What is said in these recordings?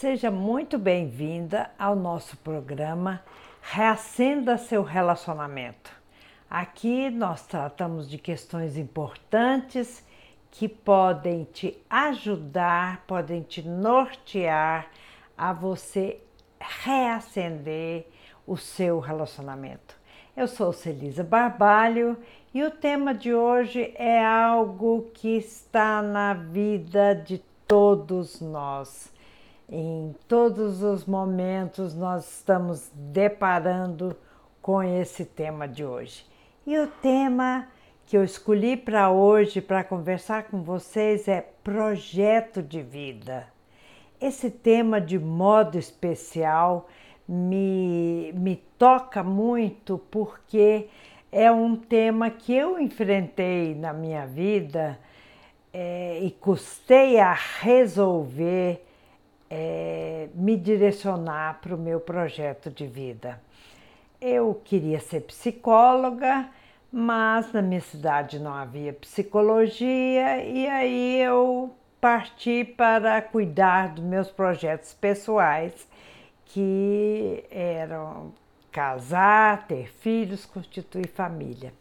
Seja muito bem-vinda ao nosso programa Reacenda seu relacionamento. Aqui nós tratamos de questões importantes que podem te ajudar, podem te nortear a você reacender o seu relacionamento. Eu sou Celisa Barbalho e o tema de hoje é algo que está na vida de todos nós. Em todos os momentos nós estamos deparando com esse tema de hoje. E o tema que eu escolhi para hoje para conversar com vocês é projeto de vida. Esse tema de modo especial me, me toca muito porque é um tema que eu enfrentei na minha vida é, e custei a resolver é, me direcionar para o meu projeto de vida. Eu queria ser psicóloga, mas na minha cidade não havia psicologia e aí eu parti para cuidar dos meus projetos pessoais, que eram casar, ter filhos, constituir família.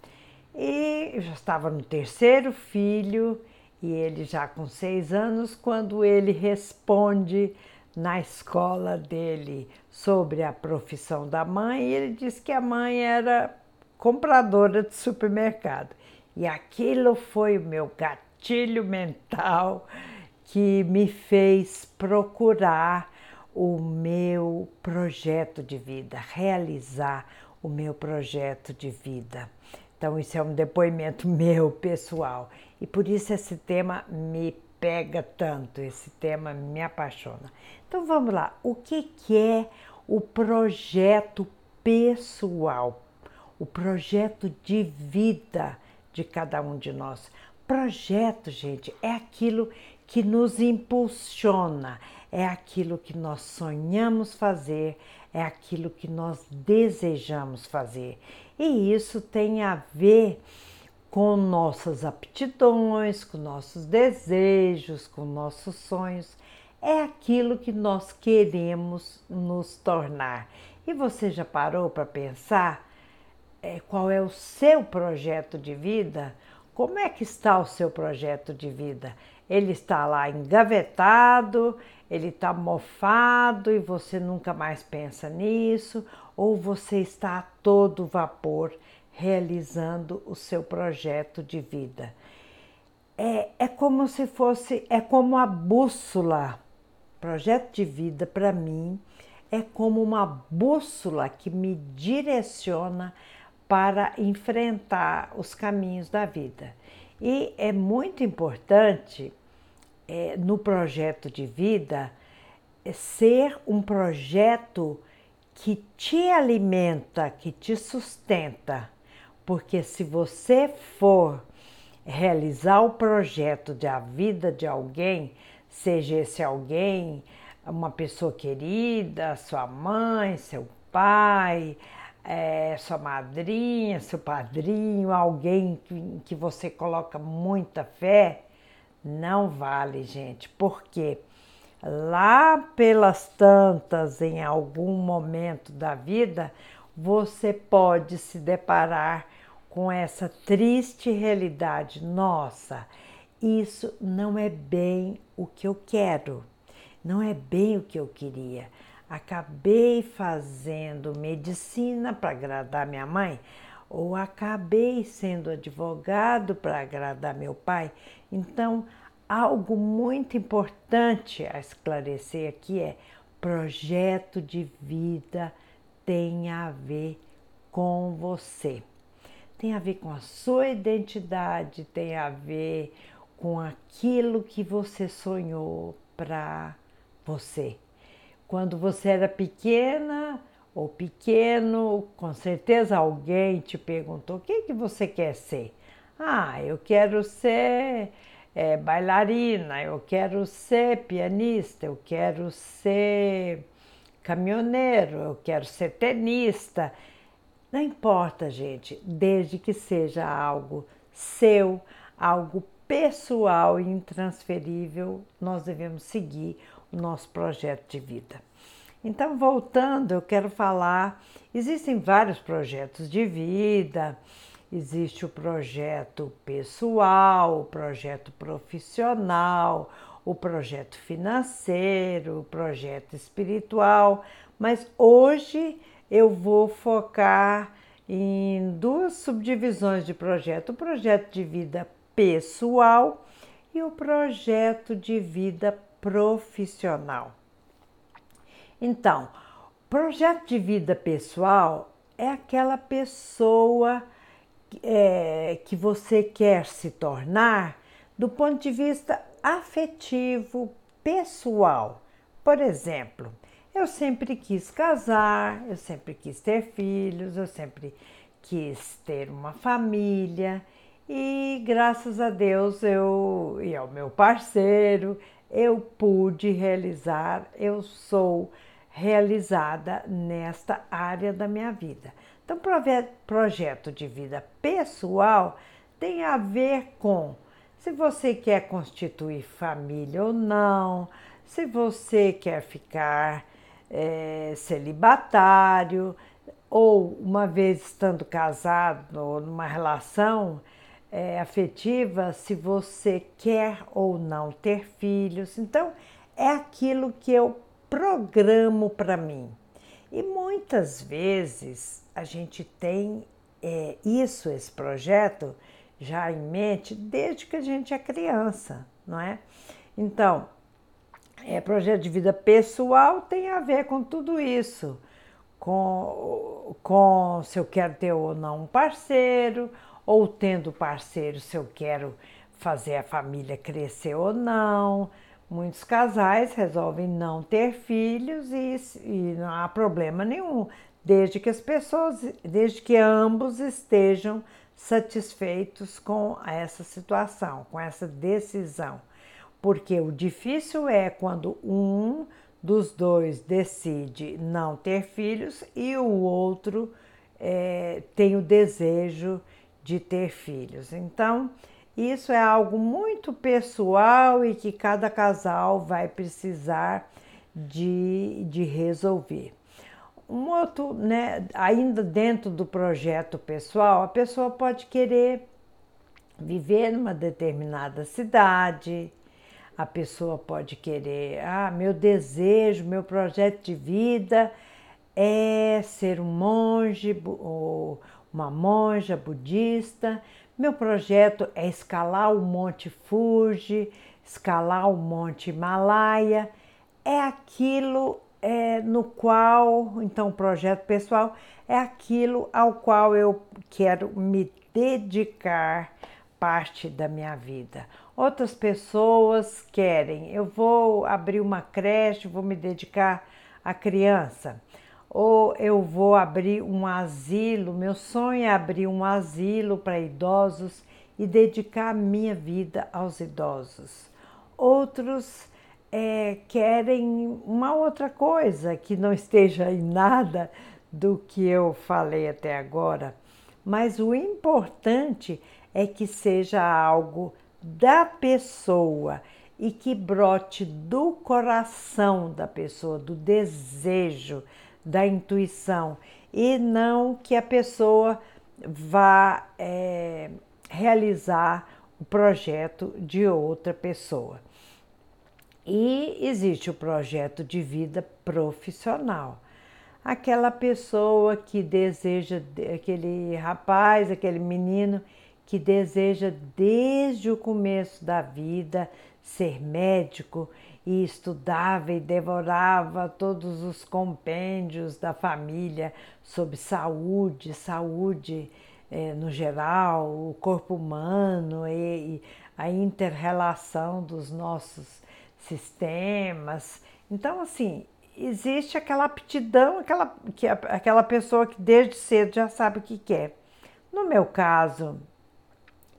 E eu já estava no terceiro filho e ele já com seis anos, quando ele responde na escola dele sobre a profissão da mãe, ele diz que a mãe era compradora de supermercado. E aquilo foi o meu gatilho mental que me fez procurar o meu projeto de vida, realizar o meu projeto de vida. Então, isso é um depoimento meu pessoal. E por isso esse tema me pega tanto, esse tema me apaixona. Então vamos lá, o que, que é o projeto pessoal, o projeto de vida de cada um de nós? Projeto, gente, é aquilo que nos impulsiona, é aquilo que nós sonhamos fazer, é aquilo que nós desejamos fazer. E isso tem a ver com nossas aptidões, com nossos desejos, com nossos sonhos. É aquilo que nós queremos nos tornar. E você já parou para pensar é, qual é o seu projeto de vida? Como é que está o seu projeto de vida? Ele está lá engavetado, ele está mofado e você nunca mais pensa nisso, ou você está a todo vapor realizando o seu projeto de vida. É, é como se fosse, é como a bússola. Projeto de vida para mim é como uma bússola que me direciona para enfrentar os caminhos da vida. E é muito importante é, no projeto de vida é ser um projeto que te alimenta, que te sustenta porque se você for realizar o projeto de a vida de alguém, seja esse alguém uma pessoa querida, sua mãe, seu pai, é, sua madrinha, seu padrinho, alguém que, que você coloca muita fé, não vale, gente, porque lá pelas tantas, em algum momento da vida, você pode se deparar com essa triste realidade. Nossa, isso não é bem o que eu quero, não é bem o que eu queria. Acabei fazendo medicina para agradar minha mãe, ou acabei sendo advogado para agradar meu pai. Então, algo muito importante a esclarecer aqui é: projeto de vida tem a ver com você tem a ver com a sua identidade, tem a ver com aquilo que você sonhou para você. Quando você era pequena ou pequeno, com certeza alguém te perguntou: o que, que você quer ser? Ah, eu quero ser é, bailarina, eu quero ser pianista, eu quero ser caminhoneiro, eu quero ser tenista. Não importa, gente, desde que seja algo seu, algo pessoal e intransferível, nós devemos seguir o nosso projeto de vida. Então, voltando, eu quero falar: existem vários projetos de vida, existe o projeto pessoal, o projeto profissional, o projeto financeiro, o projeto espiritual, mas hoje eu vou focar em duas subdivisões de projeto: o projeto de vida pessoal e o projeto de vida profissional. Então, projeto de vida pessoal é aquela pessoa é, que você quer se tornar do ponto de vista afetivo, pessoal. Por exemplo, eu sempre quis casar, eu sempre quis ter filhos, eu sempre quis ter uma família e graças a Deus eu e ao meu parceiro eu pude realizar, eu sou realizada nesta área da minha vida. Então, projeto de vida pessoal tem a ver com se você quer constituir família ou não, se você quer ficar é, celibatário, ou uma vez estando casado ou numa relação é, afetiva, se você quer ou não ter filhos. Então, é aquilo que eu programo para mim. E muitas vezes a gente tem é, isso, esse projeto, já em mente desde que a gente é criança, não é? Então, é, projeto de vida pessoal tem a ver com tudo isso, com, com se eu quero ter ou não um parceiro, ou tendo parceiro, se eu quero fazer a família crescer ou não. Muitos casais resolvem não ter filhos e, e não há problema nenhum, desde que as pessoas, desde que ambos estejam satisfeitos com essa situação, com essa decisão. Porque o difícil é quando um dos dois decide não ter filhos e o outro é, tem o desejo de ter filhos. Então, isso é algo muito pessoal e que cada casal vai precisar de, de resolver. Um outro, né, ainda dentro do projeto pessoal, a pessoa pode querer viver numa determinada cidade, a pessoa pode querer, ah, meu desejo, meu projeto de vida é ser um monge ou uma monja budista. Meu projeto é escalar o Monte Fuji, escalar o Monte Himalaia. É aquilo é, no qual, então, o projeto pessoal é aquilo ao qual eu quero me dedicar parte da minha vida. Outras pessoas querem, eu vou abrir uma creche, vou me dedicar à criança, ou eu vou abrir um asilo. Meu sonho é abrir um asilo para idosos e dedicar a minha vida aos idosos. Outros é, querem uma outra coisa que não esteja em nada do que eu falei até agora, mas o importante é que seja algo da pessoa e que brote do coração da pessoa, do desejo, da intuição, e não que a pessoa vá é, realizar o projeto de outra pessoa. E existe o projeto de vida profissional. Aquela pessoa que deseja, aquele rapaz, aquele menino que deseja desde o começo da vida ser médico e estudava e devorava todos os compêndios da família sobre saúde, saúde eh, no geral, o corpo humano e, e a interrelação dos nossos sistemas. Então, assim, existe aquela aptidão, aquela, que, aquela pessoa que desde cedo já sabe o que quer. No meu caso,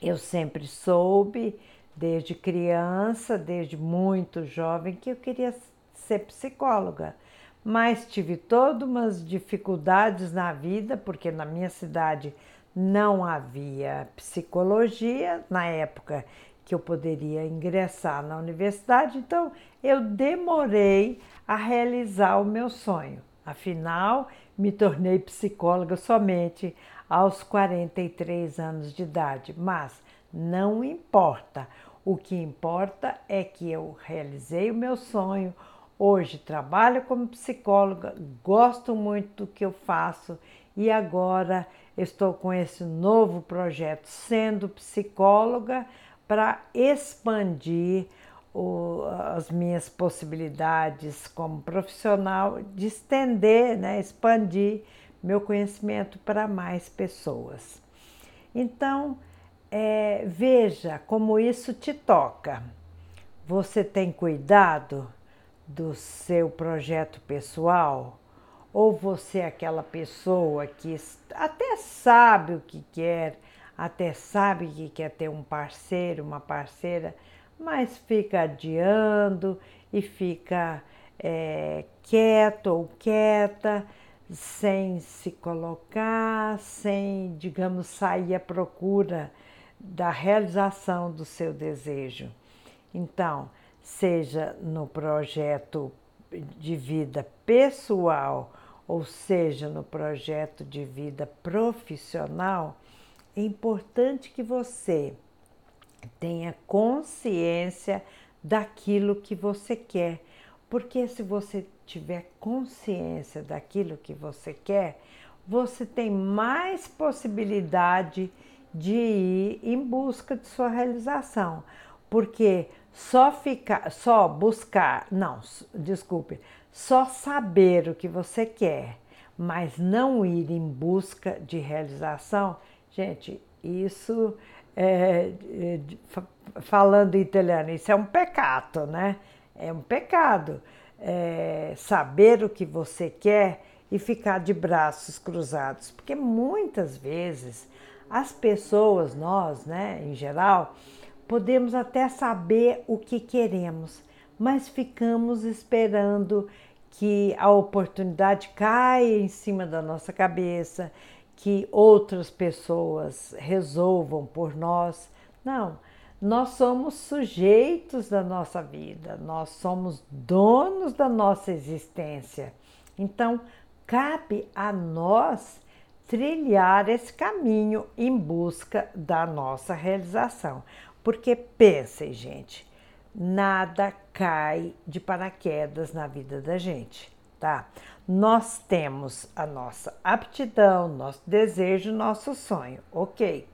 eu sempre soube, desde criança, desde muito jovem, que eu queria ser psicóloga. Mas tive todas umas dificuldades na vida, porque na minha cidade não havia psicologia. Na época que eu poderia ingressar na universidade, então eu demorei a realizar o meu sonho. Afinal, me tornei psicóloga somente aos 43 anos de idade, mas não importa. O que importa é que eu realizei o meu sonho. Hoje trabalho como psicóloga, gosto muito do que eu faço e agora estou com esse novo projeto, sendo psicóloga, para expandir o, as minhas possibilidades como profissional, de estender, né, expandir meu conhecimento para mais pessoas. Então, é, veja como isso te toca. Você tem cuidado do seu projeto pessoal? Ou você é aquela pessoa que até sabe o que quer, até sabe que quer ter um parceiro, uma parceira, mas fica adiando e fica é, quieto ou quieta, sem se colocar, sem, digamos, sair à procura da realização do seu desejo. Então, seja no projeto de vida pessoal, ou seja, no projeto de vida profissional, é importante que você tenha consciência daquilo que você quer. Porque se você tiver consciência daquilo que você quer, você tem mais possibilidade de ir em busca de sua realização. Porque só ficar, só buscar, não, desculpe, só saber o que você quer, mas não ir em busca de realização, gente, isso é, falando italiano, isso é um pecado, né? É um pecado é, saber o que você quer e ficar de braços cruzados, porque muitas vezes as pessoas, nós, né, em geral, podemos até saber o que queremos, mas ficamos esperando que a oportunidade caia em cima da nossa cabeça, que outras pessoas resolvam por nós. Não, nós somos sujeitos da nossa vida, nós somos donos da nossa existência. Então, cabe a nós trilhar esse caminho em busca da nossa realização. Porque pensem, gente, nada cai de paraquedas na vida da gente, tá? Nós temos a nossa aptidão, nosso desejo, nosso sonho, ok?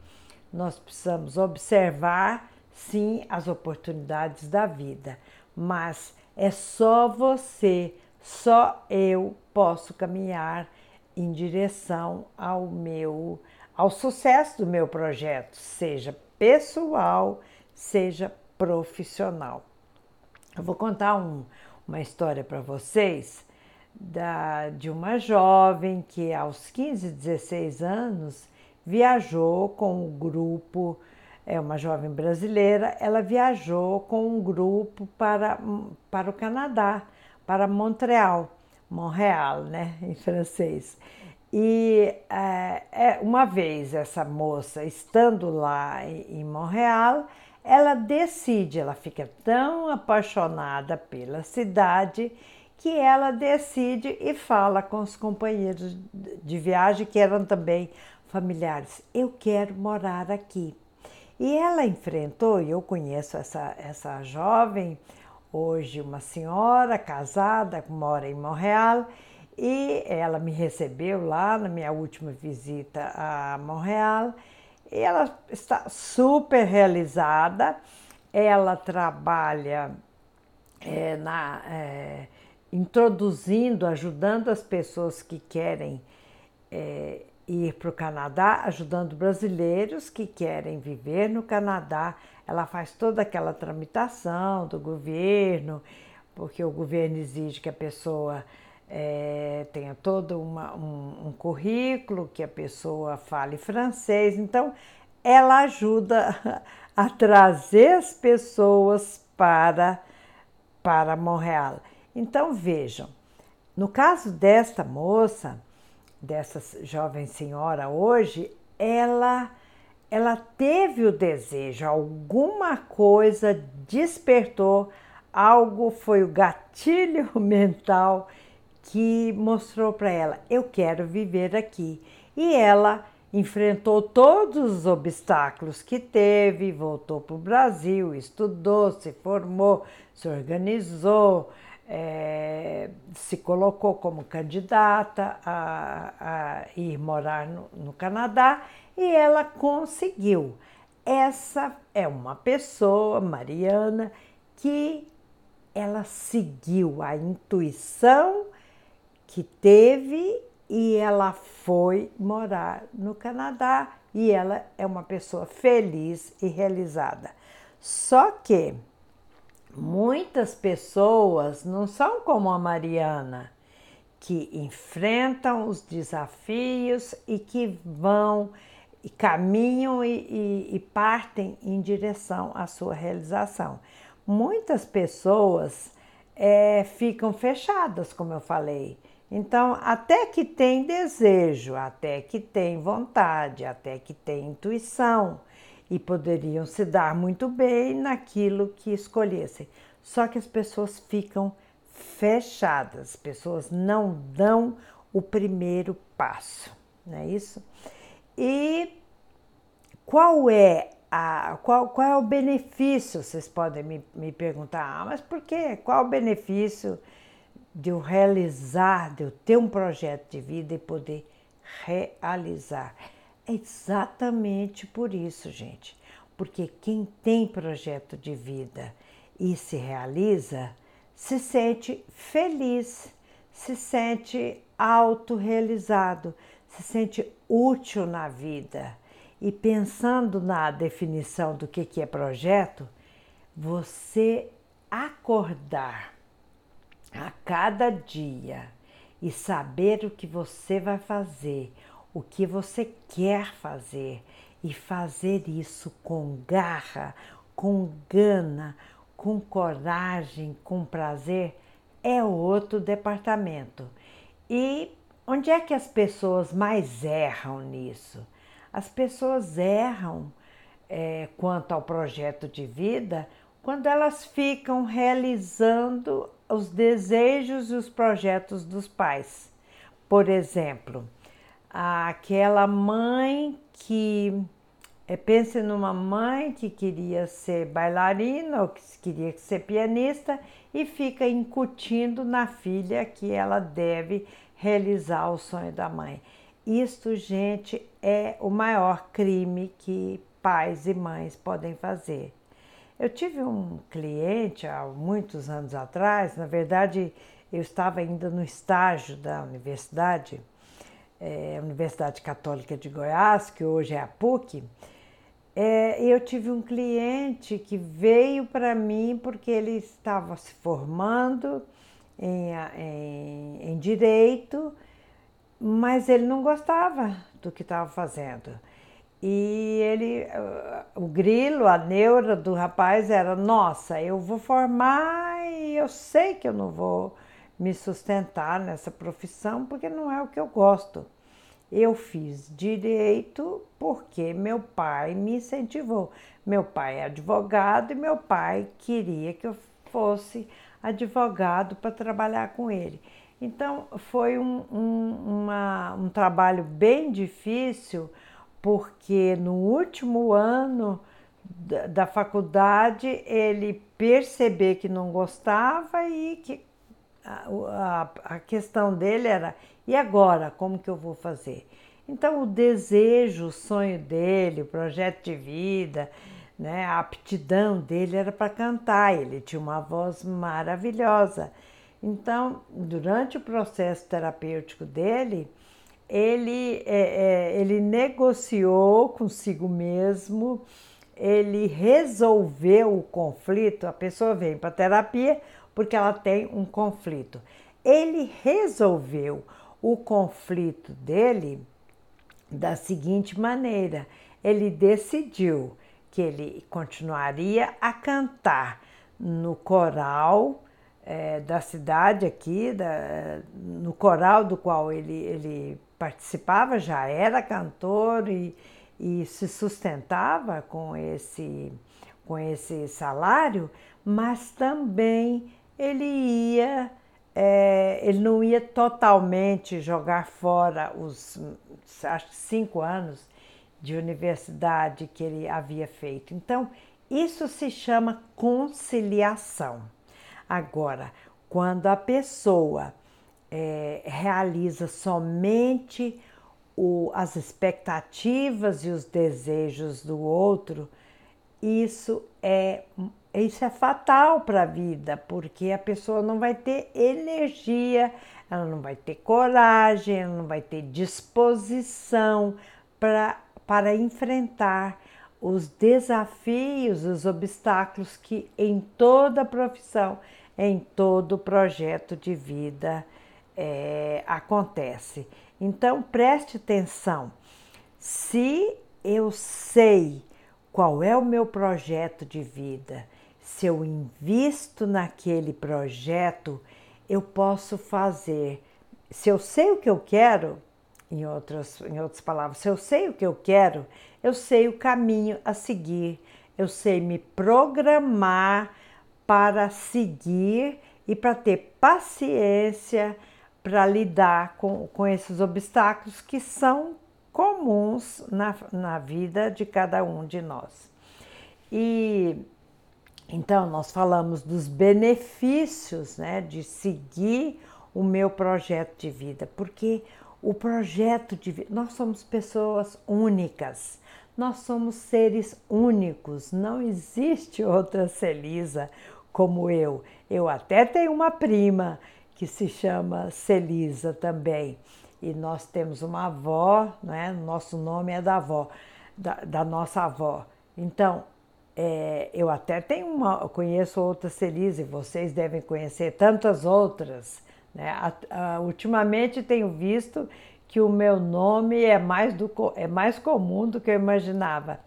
Nós precisamos observar, sim, as oportunidades da vida, mas é só você, só eu posso caminhar em direção ao meu ao sucesso do meu projeto, seja pessoal, seja profissional. Eu vou contar um, uma história para vocês da, de uma jovem que aos 15, 16 anos viajou com um grupo, é uma jovem brasileira, ela viajou com um grupo para, para o Canadá, para Montreal. Montreal, né, em francês. E é, é, uma vez essa moça estando lá em Montreal, ela decide, ela fica tão apaixonada pela cidade que ela decide e fala com os companheiros de viagem que eram também familiares: Eu quero morar aqui. E ela enfrentou, e eu conheço essa, essa jovem, hoje uma senhora casada, mora em Montreal, e ela me recebeu lá na minha última visita a Montreal. E ela está super realizada. Ela trabalha é, na, é, introduzindo, ajudando as pessoas que querem é, ir para o Canadá, ajudando brasileiros que querem viver no Canadá ela faz toda aquela tramitação do governo, porque o governo exige que a pessoa é, tenha todo uma, um, um currículo, que a pessoa fale francês. Então, ela ajuda a trazer as pessoas para, para Montreal. Então, vejam, no caso desta moça, dessa jovem senhora hoje, ela ela teve o desejo, alguma coisa despertou, algo foi o gatilho mental que mostrou para ela: eu quero viver aqui. E ela enfrentou todos os obstáculos que teve, voltou para o Brasil, estudou, se formou, se organizou, é, se colocou como candidata a, a ir morar no, no Canadá e ela conseguiu. Essa é uma pessoa, Mariana, que ela seguiu a intuição que teve e ela foi morar no Canadá e ela é uma pessoa feliz e realizada. Só que muitas pessoas não são como a Mariana, que enfrentam os desafios e que vão e caminham e, e, e partem em direção à sua realização. Muitas pessoas é, ficam fechadas, como eu falei. Então, até que tem desejo, até que tem vontade, até que tem intuição e poderiam se dar muito bem naquilo que escolhessem. Só que as pessoas ficam fechadas, as pessoas não dão o primeiro passo, não é isso? E qual é a, qual, qual é o benefício? Vocês podem me, me perguntar, ah, mas por quê? Qual o benefício de eu realizar, de eu ter um projeto de vida e poder realizar? É exatamente por isso, gente. Porque quem tem projeto de vida e se realiza, se sente feliz, se sente autorrealizado, se sente útil na vida. E pensando na definição do que é projeto, você acordar a cada dia e saber o que você vai fazer, o que você quer fazer e fazer isso com garra, com gana, com coragem, com prazer, é outro departamento. E onde é que as pessoas mais erram nisso? As pessoas erram é, quanto ao projeto de vida quando elas ficam realizando os desejos e os projetos dos pais. Por exemplo, aquela mãe que é, pense numa mãe que queria ser bailarina ou que queria ser pianista e fica incutindo na filha que ela deve realizar o sonho da mãe. Isto, gente, é o maior crime que pais e mães podem fazer. Eu tive um cliente há muitos anos atrás, na verdade, eu estava ainda no estágio da universidade, é, Universidade Católica de Goiás, que hoje é a PUC, é, eu tive um cliente que veio para mim porque ele estava se formando em, em, em direito, mas ele não gostava do que estava fazendo. E ele, o grilo, a neura do rapaz era: nossa, eu vou formar e eu sei que eu não vou me sustentar nessa profissão porque não é o que eu gosto. Eu fiz direito porque meu pai me incentivou. Meu pai é advogado e meu pai queria que eu fosse advogado para trabalhar com ele. Então foi um, um, uma, um trabalho bem difícil, porque no último ano da, da faculdade ele percebeu que não gostava e que a, a, a questão dele era e agora, como que eu vou fazer? Então, o desejo, o sonho dele, o projeto de vida, né, a aptidão dele era para cantar, ele tinha uma voz maravilhosa. Então, durante o processo terapêutico dele, ele, é, é, ele negociou consigo mesmo, ele resolveu o conflito. A pessoa vem para terapia porque ela tem um conflito. Ele resolveu o conflito dele da seguinte maneira: ele decidiu que ele continuaria a cantar no coral é, da cidade aqui, da, no coral do qual ele, ele participava, já era cantor e, e se sustentava com esse, com esse salário, mas também ele ia, é, ele não ia totalmente jogar fora os acho que cinco anos de universidade que ele havia feito. Então, isso se chama conciliação. Agora, quando a pessoa é, realiza somente o, as expectativas e os desejos do outro, isso é, isso é fatal para a vida, porque a pessoa não vai ter energia, ela não vai ter coragem, ela não vai ter disposição pra, para enfrentar os desafios, os obstáculos que em toda profissão, em todo projeto de vida é, acontece. Então preste atenção. Se eu sei qual é o meu projeto de vida, se eu invisto naquele projeto, eu posso fazer. Se eu sei o que eu quero, em outras, em outras palavras, se eu sei o que eu quero, eu sei o caminho a seguir, eu sei me programar para seguir e para ter paciência para lidar com, com esses obstáculos que são comuns na, na vida de cada um de nós. E então nós falamos dos benefícios né, de seguir o meu projeto de vida, porque o projeto de vida, nós somos pessoas únicas, nós somos seres únicos, não existe outra Celisa como eu. Eu até tenho uma prima que se chama Celisa também. E nós temos uma avó, né? nosso nome é da avó, da, da nossa avó. Então, é, eu até tenho uma, conheço outra Celisa e vocês devem conhecer tantas outras. Né? A, a, ultimamente tenho visto que o meu nome é mais, do, é mais comum do que eu imaginava.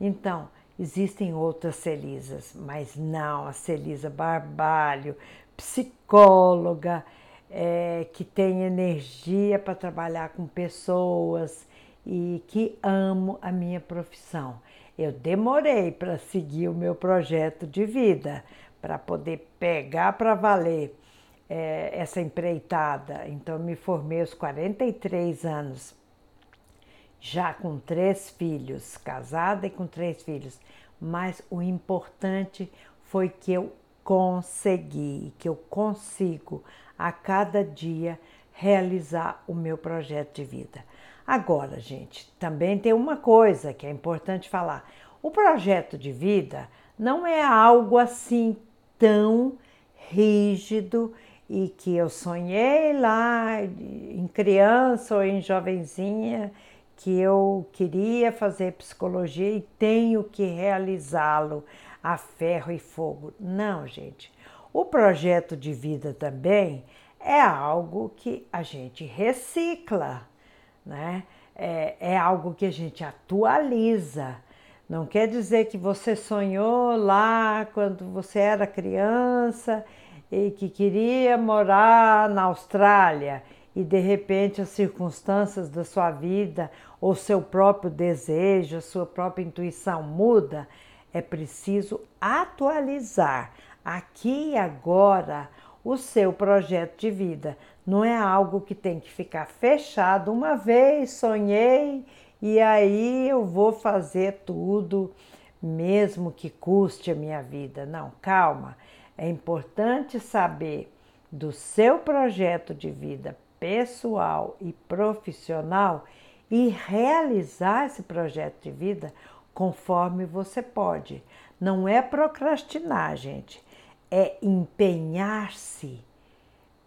Então, existem outras Celisas, mas não a Celisa Barbalho, psicóloga, é, que tem energia para trabalhar com pessoas e que amo a minha profissão. Eu demorei para seguir o meu projeto de vida, para poder pegar para valer é, essa empreitada. Então, me formei aos 43 anos, já com três filhos, casada e com três filhos. Mas o importante foi que eu consegui, que eu consigo a cada dia realizar o meu projeto de vida. Agora, gente, também tem uma coisa que é importante falar: o projeto de vida não é algo assim tão rígido e que eu sonhei lá em criança ou em jovenzinha que eu queria fazer psicologia e tenho que realizá-lo a ferro e fogo. Não, gente. O projeto de vida também é algo que a gente recicla, né? É, é algo que a gente atualiza. Não quer dizer que você sonhou lá quando você era criança e que queria morar na Austrália e de repente as circunstâncias da sua vida ou seu próprio desejo, a sua própria intuição muda é preciso atualizar aqui e agora o seu projeto de vida. Não é algo que tem que ficar fechado. Uma vez sonhei e aí eu vou fazer tudo, mesmo que custe a minha vida. Não, calma. É importante saber do seu projeto de vida pessoal e profissional e realizar esse projeto de vida conforme você pode. Não é procrastinar, gente, é empenhar-se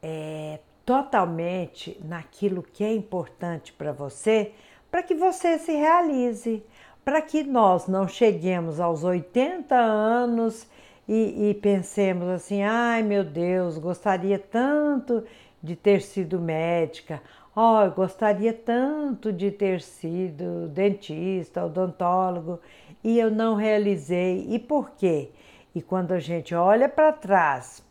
é, totalmente naquilo que é importante para você, para que você se realize, para que nós não cheguemos aos 80 anos e, e pensemos assim: ai meu Deus, gostaria tanto de ter sido médica, Oh, eu gostaria tanto de ter sido dentista, odontólogo e eu não realizei. E por quê? E quando a gente olha para trás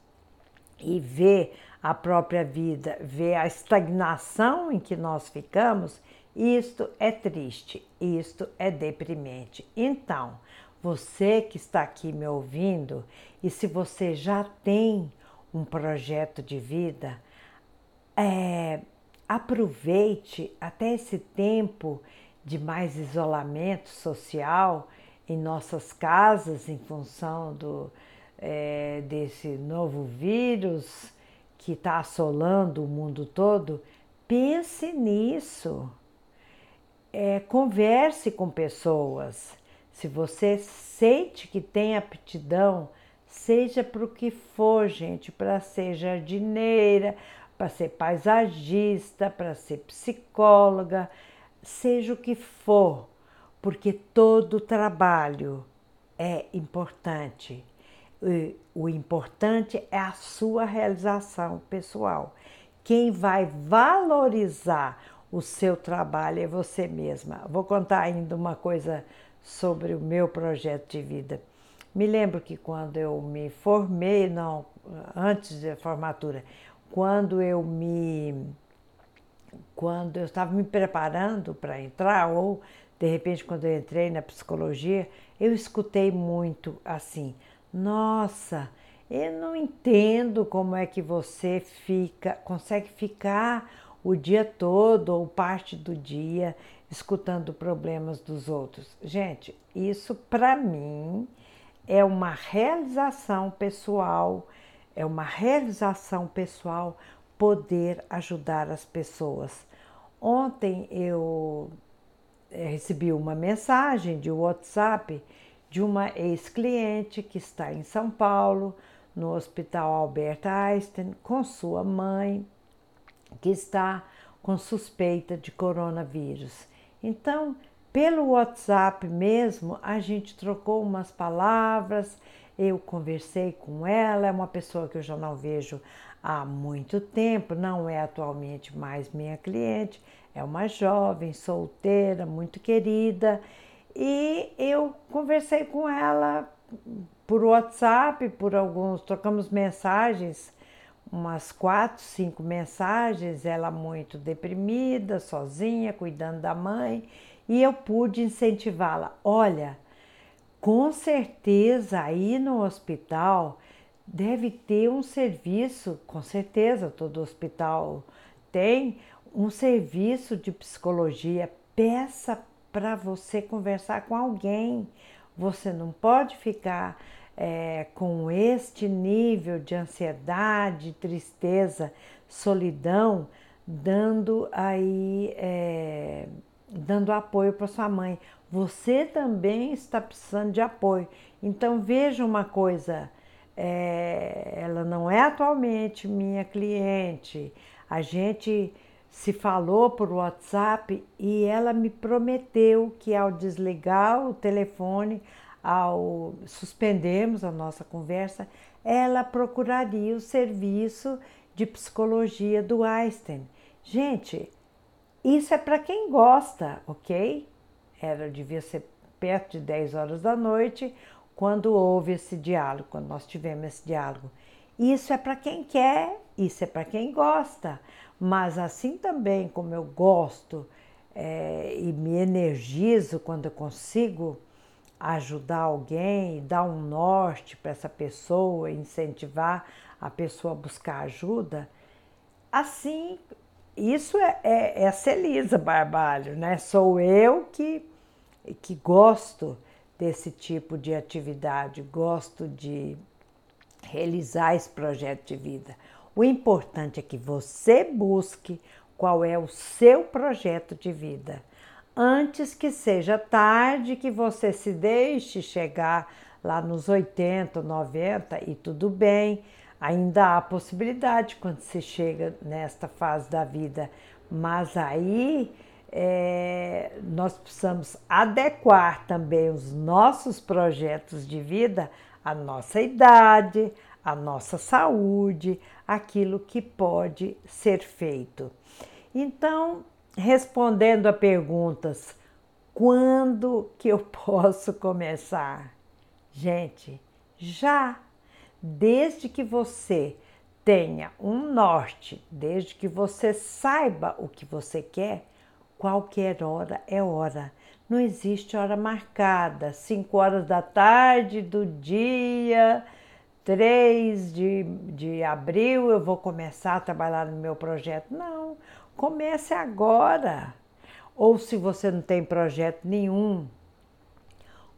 e ver a própria vida, ver a estagnação em que nós ficamos, isto é triste, isto é deprimente. Então, você que está aqui me ouvindo, e se você já tem um projeto de vida, é, aproveite até esse tempo de mais isolamento social em nossas casas em função do, é, desse novo vírus que está assolando o mundo todo, pense nisso. É, converse com pessoas. Se você sente que tem aptidão, seja para o que for, gente, para ser jardineira, para ser paisagista, para ser psicóloga, seja o que for, porque todo trabalho é importante. O importante é a sua realização pessoal. Quem vai valorizar o seu trabalho é você mesma. Vou contar ainda uma coisa sobre o meu projeto de vida. Me lembro que quando eu me formei, não, antes da formatura, quando eu me quando eu estava me preparando para entrar ou de repente quando eu entrei na psicologia, eu escutei muito assim: "Nossa, eu não entendo como é que você fica, consegue ficar o dia todo ou parte do dia escutando problemas dos outros". Gente, isso para mim é uma realização pessoal é uma realização pessoal poder ajudar as pessoas. Ontem eu eh, recebi uma mensagem de WhatsApp de uma ex-cliente que está em São Paulo, no Hospital Albert Einstein, com sua mãe, que está com suspeita de coronavírus. Então, pelo WhatsApp mesmo, a gente trocou umas palavras, eu conversei com ela, é uma pessoa que eu já não vejo há muito tempo, não é atualmente mais minha cliente, é uma jovem, solteira, muito querida, e eu conversei com ela por WhatsApp, por alguns, trocamos mensagens, umas quatro, cinco mensagens, ela muito deprimida, sozinha, cuidando da mãe, e eu pude incentivá-la. Olha, com certeza aí no hospital deve ter um serviço, com certeza todo hospital tem um serviço de psicologia. Peça para você conversar com alguém. Você não pode ficar é, com este nível de ansiedade, tristeza, solidão, dando aí é, dando apoio para sua mãe você também está precisando de apoio. Então veja uma coisa, é, ela não é atualmente minha cliente. A gente se falou por WhatsApp e ela me prometeu que ao desligar o telefone, ao suspendermos a nossa conversa, ela procuraria o serviço de psicologia do Einstein. Gente, isso é para quem gosta, ok? era devia ser perto de 10 horas da noite, quando houve esse diálogo, quando nós tivemos esse diálogo. Isso é para quem quer, isso é para quem gosta, mas assim também como eu gosto é, e me energizo quando eu consigo ajudar alguém, dar um norte para essa pessoa, incentivar a pessoa a buscar ajuda, assim isso é, é, é a Celisa Barbalho, né? Sou eu que, que gosto desse tipo de atividade, gosto de realizar esse projeto de vida. O importante é que você busque qual é o seu projeto de vida. Antes que seja tarde, que você se deixe chegar lá nos 80, 90 e tudo bem, Ainda há possibilidade quando se chega nesta fase da vida, mas aí é, nós precisamos adequar também os nossos projetos de vida à nossa idade, à nossa saúde, aquilo que pode ser feito. Então, respondendo a perguntas, quando que eu posso começar? Gente, já desde que você tenha um norte, desde que você saiba o que você quer, qualquer hora é hora. Não existe hora marcada, 5 horas da tarde do dia 3 de, de abril eu vou começar a trabalhar no meu projeto. Não, comece agora. Ou se você não tem projeto nenhum,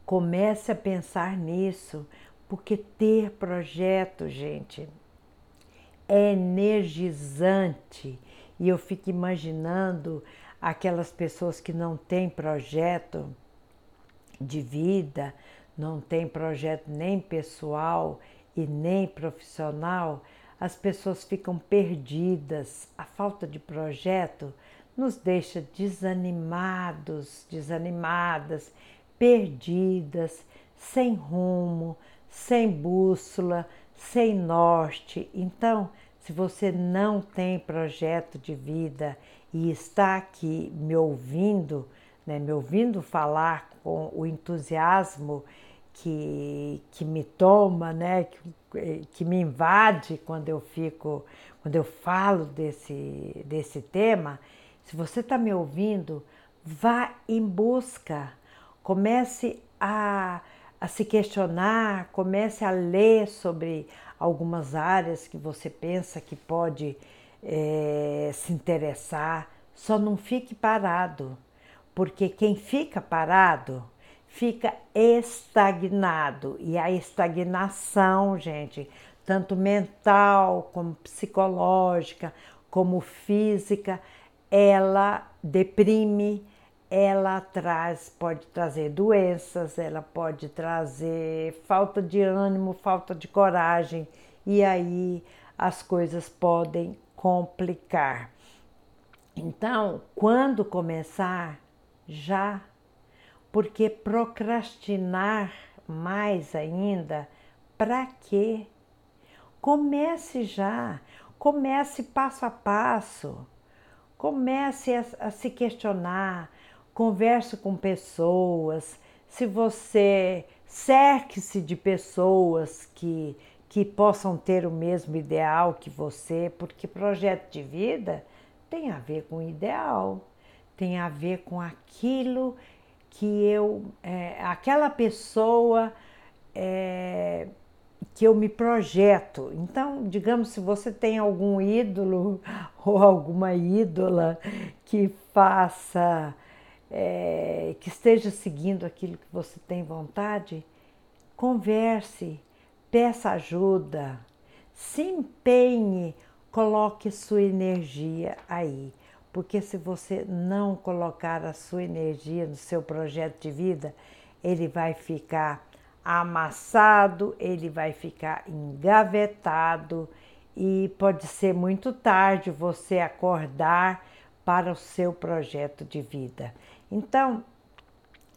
comece a pensar nisso, porque ter projeto, gente, é energizante. E eu fico imaginando aquelas pessoas que não têm projeto de vida, não têm projeto nem pessoal e nem profissional, as pessoas ficam perdidas. A falta de projeto nos deixa desanimados, desanimadas, perdidas, sem rumo, sem bússola, sem norte. Então, se você não tem projeto de vida e está aqui me ouvindo, né, me ouvindo falar com o entusiasmo que, que me toma, né, que, que me invade quando eu fico, quando eu falo desse, desse tema, se você está me ouvindo, vá em busca, comece a, a se questionar, comece a ler sobre algumas áreas que você pensa que pode é, se interessar, só não fique parado, porque quem fica parado fica estagnado. E a estagnação, gente, tanto mental como psicológica, como física, ela deprime, ela traz, pode trazer doenças, ela pode trazer falta de ânimo, falta de coragem, e aí as coisas podem complicar. Então, quando começar, já porque procrastinar mais ainda, para quê? Comece já, comece passo a passo, comece a, a se questionar, converse com pessoas. Se você cerque-se de pessoas que, que possam ter o mesmo ideal que você, porque projeto de vida tem a ver com ideal, tem a ver com aquilo que eu, é, aquela pessoa é, que eu me projeto. Então, digamos, se você tem algum ídolo ou alguma ídola que faça, é, que esteja seguindo aquilo que você tem vontade, converse, peça ajuda, se empenhe, coloque sua energia aí. Porque se você não colocar a sua energia no seu projeto de vida, ele vai ficar amassado, ele vai ficar engavetado e pode ser muito tarde você acordar para o seu projeto de vida. Então,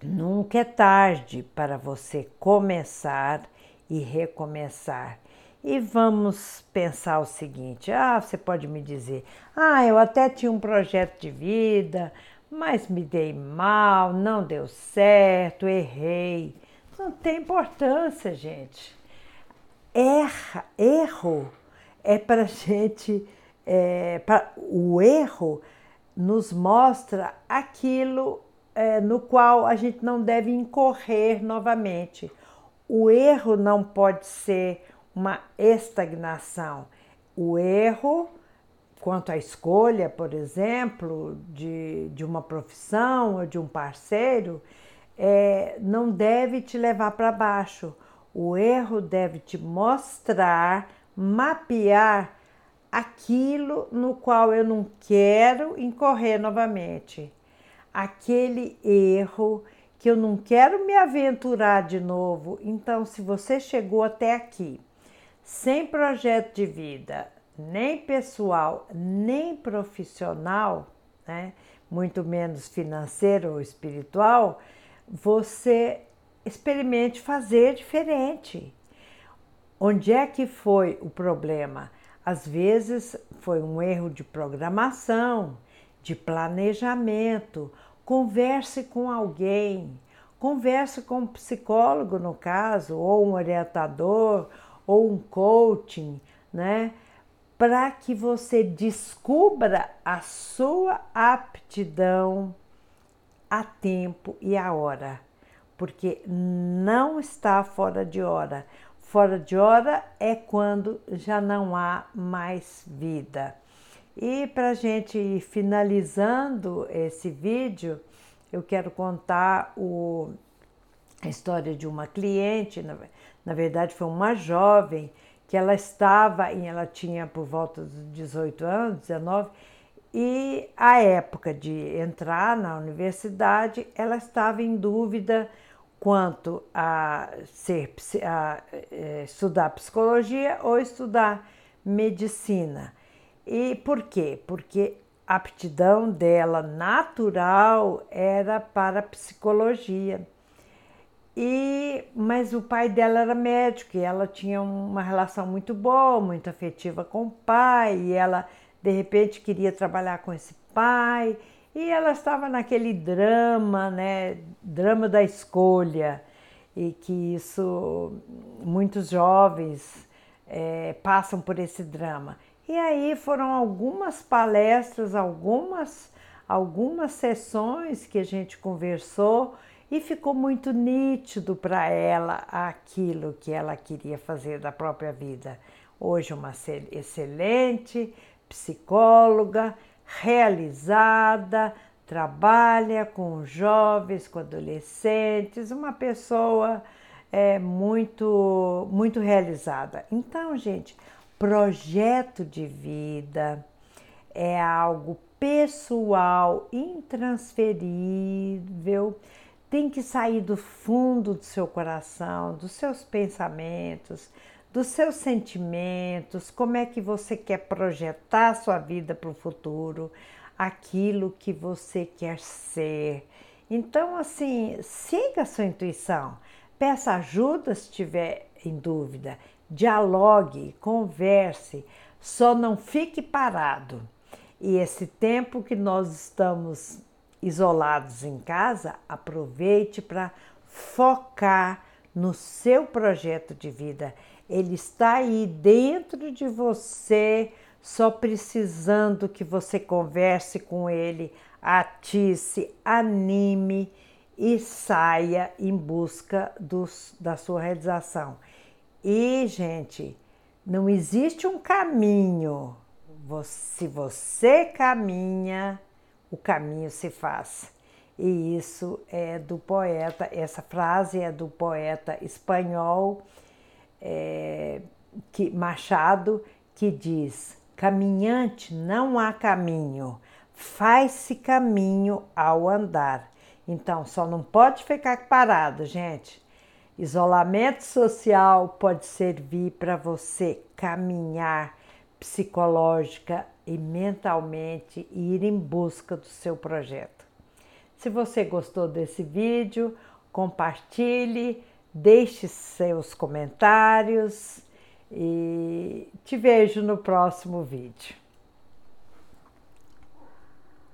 nunca é tarde para você começar e recomeçar. E vamos pensar o seguinte: ah, você pode me dizer, ah, eu até tinha um projeto de vida, mas me dei mal, não deu certo, errei. Não tem importância, gente. Erra, erro é para gente, é, pra, o erro nos mostra aquilo é, no qual a gente não deve incorrer novamente. O erro não pode ser uma estagnação. O erro quanto à escolha, por exemplo, de, de uma profissão ou de um parceiro, é, não deve te levar para baixo. O erro deve te mostrar, mapear aquilo no qual eu não quero incorrer novamente. Aquele erro que eu não quero me aventurar de novo. Então, se você chegou até aqui sem projeto de vida, nem pessoal, nem profissional, né, muito menos financeiro ou espiritual, você experimente fazer diferente. Onde é que foi o problema? Às vezes foi um erro de programação, de planejamento. Converse com alguém, converse com um psicólogo, no caso, ou um orientador, ou um coaching, né? para que você descubra a sua aptidão a tempo e a hora, porque não está fora de hora. Fora de hora é quando já não há mais vida. E para gente ir finalizando esse vídeo, eu quero contar o, a história de uma cliente, na, verdade foi uma jovem, que ela estava, e ela tinha por volta dos 18 anos, 19, e a época de entrar na universidade, ela estava em dúvida quanto a, ser, a, é, estudar psicologia ou estudar medicina. E por quê? Porque a aptidão dela natural era para psicologia. E, mas o pai dela era médico e ela tinha uma relação muito boa, muito afetiva com o pai, e ela de repente queria trabalhar com esse pai, e ela estava naquele drama, né, drama da escolha, e que isso muitos jovens é, passam por esse drama. E aí foram algumas palestras, algumas algumas sessões que a gente conversou e ficou muito nítido para ela aquilo que ela queria fazer da própria vida. Hoje uma excelente psicóloga, realizada, trabalha com jovens, com adolescentes, uma pessoa é, muito, muito realizada. Então, gente, projeto de vida é algo pessoal, intransferível, tem que sair do fundo do seu coração, dos seus pensamentos, dos seus sentimentos, como é que você quer projetar a sua vida para o futuro, aquilo que você quer ser. Então, assim, siga a sua intuição, peça ajuda se estiver em dúvida, dialogue, converse, só não fique parado. E esse tempo que nós estamos isolados em casa, aproveite para focar no seu projeto de vida ele está aí dentro de você, só precisando que você converse com ele, atice, anime e saia em busca dos, da sua realização. E, gente, não existe um caminho. Se você caminha, o caminho se faz. E isso é do poeta, essa frase é do poeta espanhol é, que, Machado, que diz: caminhante não há caminho, faz-se caminho ao andar. Então, só não pode ficar parado, gente. Isolamento social pode servir para você caminhar psicológica e mentalmente ir em busca do seu projeto. Se você gostou desse vídeo, compartilhe Deixe seus comentários e te vejo no próximo vídeo.